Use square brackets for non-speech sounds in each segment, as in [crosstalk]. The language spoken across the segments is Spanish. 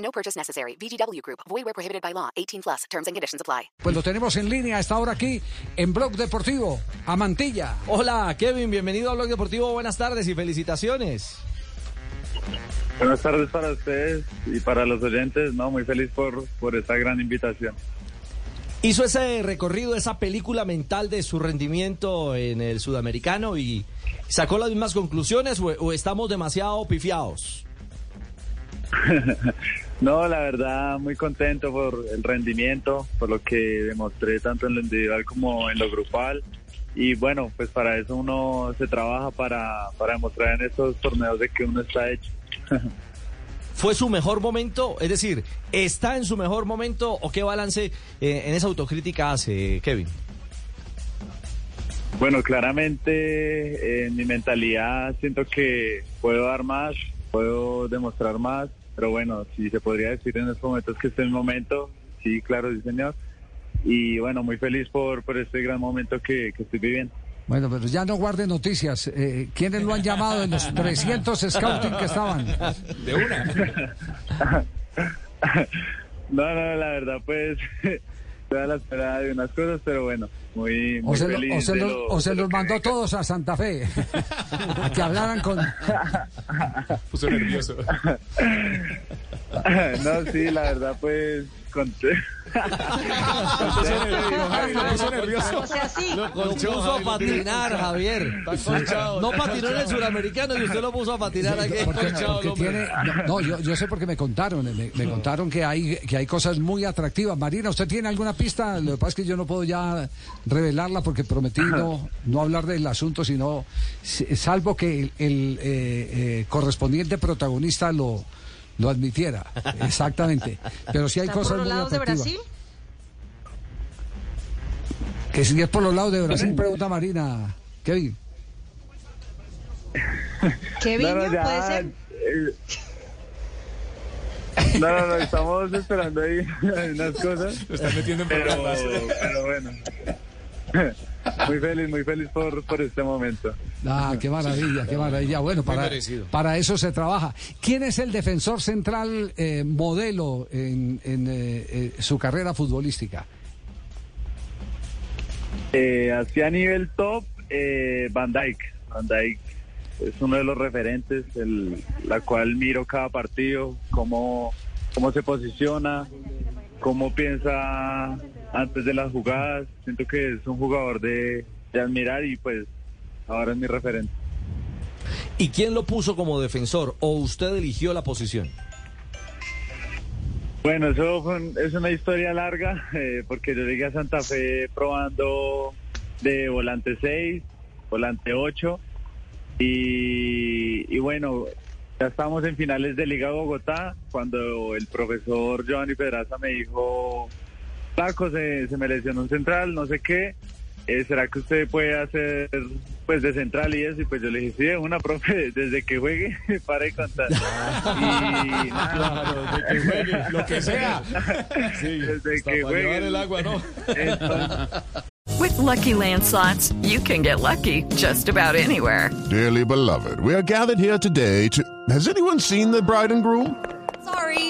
No purchase necessary. VGW Group. Void where prohibited by law. 18 plus. Terms and conditions apply. Pues lo tenemos en línea a esta hora aquí en Blog Deportivo, a Mantilla. Hola, Kevin, bienvenido a Blog Deportivo. Buenas tardes y felicitaciones. Buenas tardes para ustedes y para los oyentes. No, muy feliz por, por esta gran invitación. Hizo ese recorrido, esa película mental de su rendimiento en el sudamericano y sacó las mismas conclusiones o, o estamos demasiado pifiados. [laughs] no, la verdad, muy contento por el rendimiento, por lo que demostré tanto en lo individual como en lo grupal. Y bueno, pues para eso uno se trabaja para, para demostrar en estos torneos de que uno está hecho. [laughs] ¿Fue su mejor momento? Es decir, ¿está en su mejor momento o qué balance eh, en esa autocrítica hace Kevin? Bueno, claramente en mi mentalidad siento que puedo dar más, puedo demostrar más, pero bueno, si se podría decir en estos momentos que este es el momento, sí, claro, sí, señor. Y bueno, muy feliz por, por este gran momento que, que estoy viviendo. Bueno, pero ya no guarde noticias. Eh, ¿Quiénes lo han llamado en los [laughs] 300 scouting que estaban? De una. [laughs] no, no, la verdad, pues, [laughs] toda la espera de unas cosas, pero bueno, muy, muy o se, feliz. lo, o se, de lo, lo- o se los que mandó venga. todos a Santa Fe. a que hablaran con... Puso nervioso. [laughs] no, sí, la verdad, pues, conté. lo puso nervioso. Lo puso a patinar, Javier. No patinó en el suramericano y usted lo puso a patinar aquí. Porque, porque tiene, no, no, yo, yo sé porque me contaron, me, me contaron que hay que hay cosas muy atractivas. Marina, ¿usted tiene alguna pista? Lo que pasa es que yo no puedo ya revelarla porque prometí no, no hablar del asunto, sino salvo que el, el, eh, eh, correspondiente protagonista lo lo admitiera. [laughs] Exactamente. Pero sí hay ¿Está cosas por los muy lados de atractivas. Brasil? Que si es por los lados de Brasil, pregunta Marina. Kevin. [laughs] Kevin, No, no, ya, puede ser. eh, No, no, no, estamos esperando ahí [laughs] unas cosas. pero, pero bueno. Muy feliz, muy feliz por, por este momento. Ah, qué maravilla, qué maravilla. Bueno, para, para eso se trabaja. ¿Quién es el defensor central eh, modelo en, en, eh, eh, su carrera futbolística? Eh, así a nivel top, eh, Van Dyke. Van Dyke es uno de los referentes, el, la cual miro cada partido, cómo, cómo se posiciona, cómo piensa antes de las jugadas. Siento que es un jugador de, de admirar y pues ahora es mi referente. ¿Y quién lo puso como defensor o usted eligió la posición? Bueno, eso fue un- es una historia larga, [laughs] eh, porque yo llegué a Santa Fe probando de volante 6, volante 8, y, y bueno, ya estamos en finales de Liga Bogotá, cuando el profesor Giovanni Pedraza me dijo, Paco, se, se me lesionó un central, no sé qué, eh, ¿será que usted puede hacer pues de central y eso? Y pues yo le dije, sí, una, profe, [laughs] desde que juegue, [laughs] para de contar. [laughs] Y nada, que juegue, lo que sea. desde que juegue. agua, ¿no? Entonces, With Lucky Land slots, you can get lucky just about anywhere. Dearly beloved, we are gathered here today to. Has anyone seen the bride and groom? Sorry,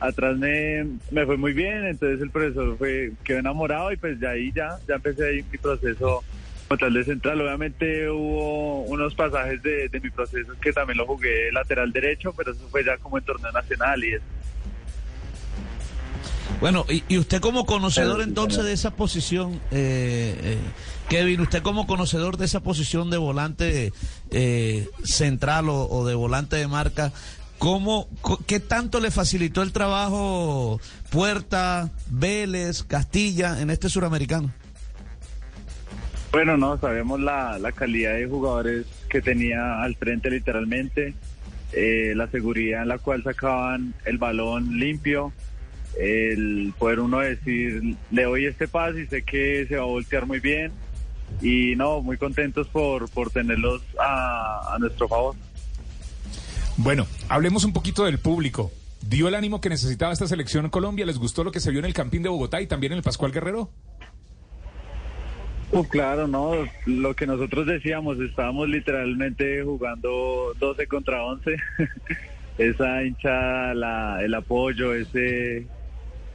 atrás me, me fue muy bien, entonces el profesor fue, quedó enamorado y pues de ahí ya, ya empecé ahí mi proceso como tal de central. Obviamente hubo unos pasajes de, de mi proceso que también lo jugué lateral derecho, pero eso fue ya como en torneo nacional y eso. Bueno, y, y usted como conocedor entonces de esa posición, eh, eh, Kevin, usted como conocedor de esa posición de volante eh, central o, o de volante de marca, ¿cómo, ¿qué tanto le facilitó el trabajo Puerta, Vélez, Castilla en este suramericano? Bueno, no, sabemos la, la calidad de jugadores que tenía al frente literalmente, eh, la seguridad en la cual sacaban el balón limpio, el poder uno decir, le doy este pase y sé que se va a voltear muy bien y no, muy contentos por, por tenerlos a, a nuestro favor. Bueno, hablemos un poquito del público. ¿Dio el ánimo que necesitaba esta selección Colombia? ¿Les gustó lo que se vio en el Campín de Bogotá y también en el Pascual Guerrero? Uf, claro, no, lo que nosotros decíamos, estábamos literalmente jugando 12 contra 11. [laughs] Esa hinchada, la, el apoyo, ese,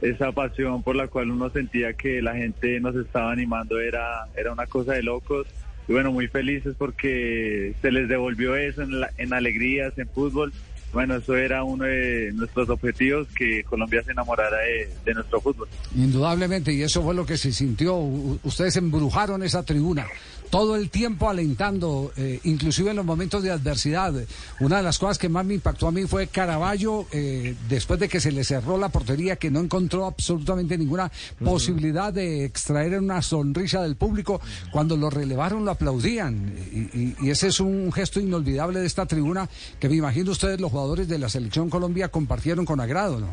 esa pasión por la cual uno sentía que la gente nos estaba animando era, era una cosa de locos. Y bueno, muy felices porque se les devolvió eso en, la- en alegrías, en fútbol. Bueno, eso era uno de nuestros objetivos, que Colombia se enamorara de, de nuestro fútbol. Indudablemente, y eso fue lo que se sintió. Ustedes embrujaron esa tribuna todo el tiempo alentando, eh, inclusive en los momentos de adversidad. Una de las cosas que más me impactó a mí fue Caraballo, eh, después de que se le cerró la portería, que no encontró absolutamente ninguna posibilidad de extraer una sonrisa del público. Cuando lo relevaron, lo aplaudían. Y, y- y ese es un gesto inolvidable de esta tribuna que me imagino ustedes, los jugadores de la Selección Colombia, compartieron con agrado, ¿no?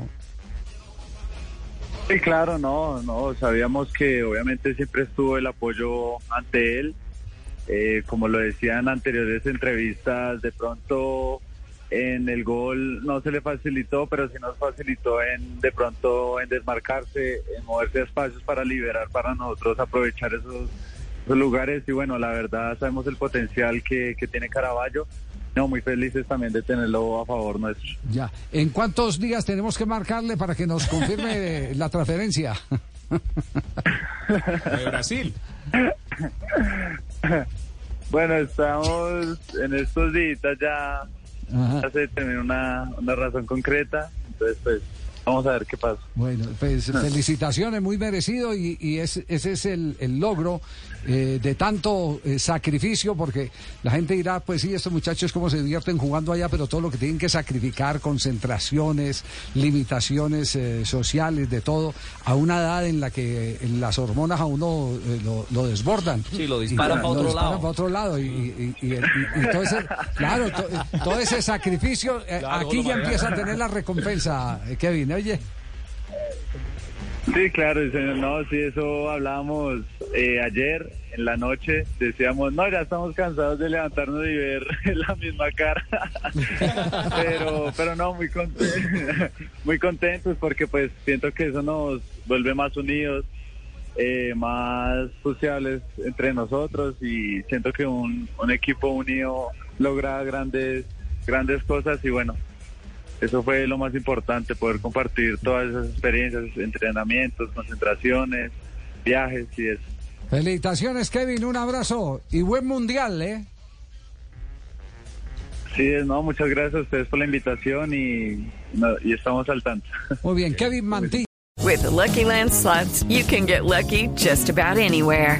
Sí, claro, no, no, sabíamos que obviamente siempre estuvo el apoyo ante él. Eh, como lo decían en anteriores entrevistas, de pronto en el gol no se le facilitó, pero sí nos facilitó en de pronto en desmarcarse, en moverse a espacios para liberar para nosotros aprovechar esos, esos lugares. Y bueno, la verdad sabemos el potencial que, que tiene Caraballo. No, muy felices también de tenerlo a favor nuestro. Ya. ¿En cuántos días tenemos que marcarle para que nos confirme [laughs] la transferencia? [laughs] De Brasil. [laughs] [laughs] Bueno, estamos en estos días ya, ya se terminó una, una razón concreta, entonces pues vamos a ver qué pasa. Bueno, pues felicitaciones, muy merecido y, y es- ese es el, el logro eh, de tanto eh, sacrificio porque la gente dirá, pues sí, estos muchachos cómo se divierten jugando allá, pero todo lo que tienen que sacrificar, concentraciones, limitaciones eh, sociales, de todo, a una edad en la que las hormonas a uno eh, lo, lo desbordan. Sí, lo disparan Y, pa' otro disparan lado. pa' otro lado y, y- y- y- y todo ese, [laughs] claro, to- todo ese sacrificio, eh, Claro, aquí ya empieza a tener la recompensa, eh, Oye. Sí, claro, señor, no, sí, eso hablábamos eh, ayer en la noche, decíamos, no, ya estamos cansados de levantarnos y ver [laughs] la misma cara, [laughs] pero, pero no, muy contentos, [laughs] muy contentos porque pues siento que eso nos vuelve más unidos, eh, más sociales entre nosotros y siento que un, un equipo unido logra grandes, grandes cosas y bueno, eso fue lo más importante, poder compartir todas esas experiencias, entrenamientos, concentraciones, viajes y eso. Felicitaciones, Kevin, un abrazo y buen mundial, ¿eh? Sí, no, muchas gracias a ustedes por la invitación y, no, y estamos al tanto. Muy bien, Kevin [laughs] Mantilla. With the Lucky Land slots, you can get lucky just about anywhere.